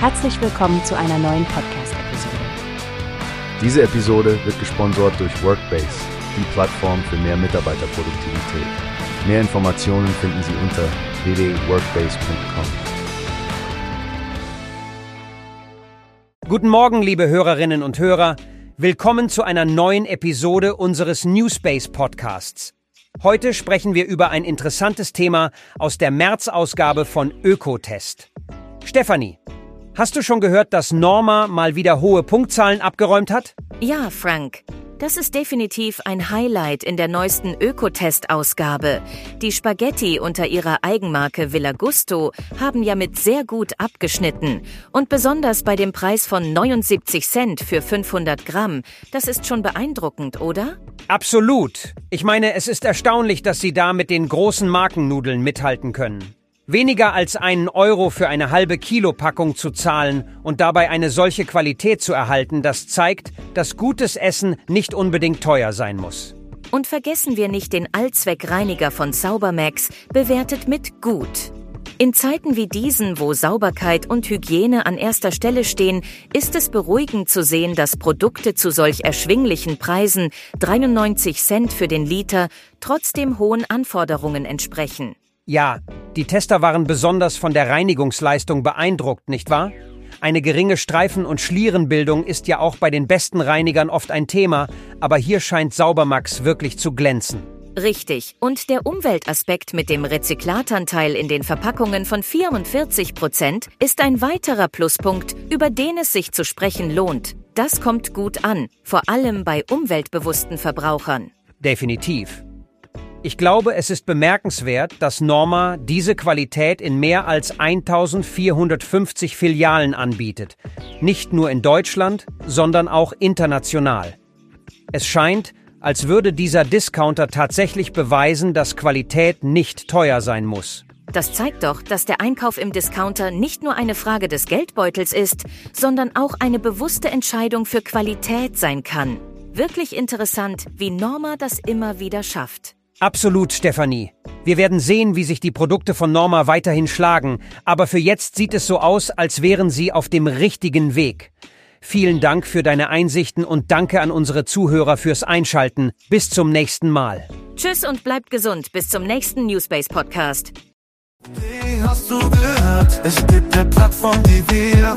Herzlich willkommen zu einer neuen Podcast-Episode. Diese Episode wird gesponsert durch Workbase, die Plattform für mehr Mitarbeiterproduktivität. Mehr Informationen finden Sie unter www.workbase.com. Guten Morgen, liebe Hörerinnen und Hörer. Willkommen zu einer neuen Episode unseres Newspace Podcasts. Heute sprechen wir über ein interessantes Thema aus der März-Ausgabe von Ökotest. Stefanie, hast du schon gehört, dass Norma mal wieder hohe Punktzahlen abgeräumt hat? Ja, Frank. Das ist definitiv ein Highlight in der neuesten Ökotest-Ausgabe. Die Spaghetti unter ihrer Eigenmarke Villa Gusto haben ja mit sehr gut abgeschnitten. Und besonders bei dem Preis von 79 Cent für 500 Gramm. Das ist schon beeindruckend, oder? Absolut. Ich meine, es ist erstaunlich, dass sie da mit den großen Markennudeln mithalten können. Weniger als einen Euro für eine halbe Kilo Packung zu zahlen und dabei eine solche Qualität zu erhalten, das zeigt, dass gutes Essen nicht unbedingt teuer sein muss. Und vergessen wir nicht den Allzweckreiniger von Saubermax, bewertet mit gut. In Zeiten wie diesen, wo Sauberkeit und Hygiene an erster Stelle stehen, ist es beruhigend zu sehen, dass Produkte zu solch erschwinglichen Preisen 93 Cent für den Liter trotzdem hohen Anforderungen entsprechen. Ja, die Tester waren besonders von der Reinigungsleistung beeindruckt, nicht wahr? Eine geringe Streifen- und Schlierenbildung ist ja auch bei den besten Reinigern oft ein Thema, aber hier scheint Saubermax wirklich zu glänzen. Richtig. Und der Umweltaspekt mit dem Rezyklatanteil in den Verpackungen von 44 Prozent ist ein weiterer Pluspunkt, über den es sich zu sprechen lohnt. Das kommt gut an, vor allem bei umweltbewussten Verbrauchern. Definitiv. Ich glaube, es ist bemerkenswert, dass Norma diese Qualität in mehr als 1450 Filialen anbietet. Nicht nur in Deutschland, sondern auch international. Es scheint, als würde dieser Discounter tatsächlich beweisen, dass Qualität nicht teuer sein muss. Das zeigt doch, dass der Einkauf im Discounter nicht nur eine Frage des Geldbeutels ist, sondern auch eine bewusste Entscheidung für Qualität sein kann. Wirklich interessant, wie Norma das immer wieder schafft. Absolut, Stefanie. Wir werden sehen, wie sich die Produkte von Norma weiterhin schlagen, aber für jetzt sieht es so aus, als wären sie auf dem richtigen Weg. Vielen Dank für deine Einsichten und danke an unsere Zuhörer fürs Einschalten. Bis zum nächsten Mal. Tschüss und bleibt gesund. Bis zum nächsten Newspace Podcast. Wie hast du gehört? Es gibt eine Plattform, die wir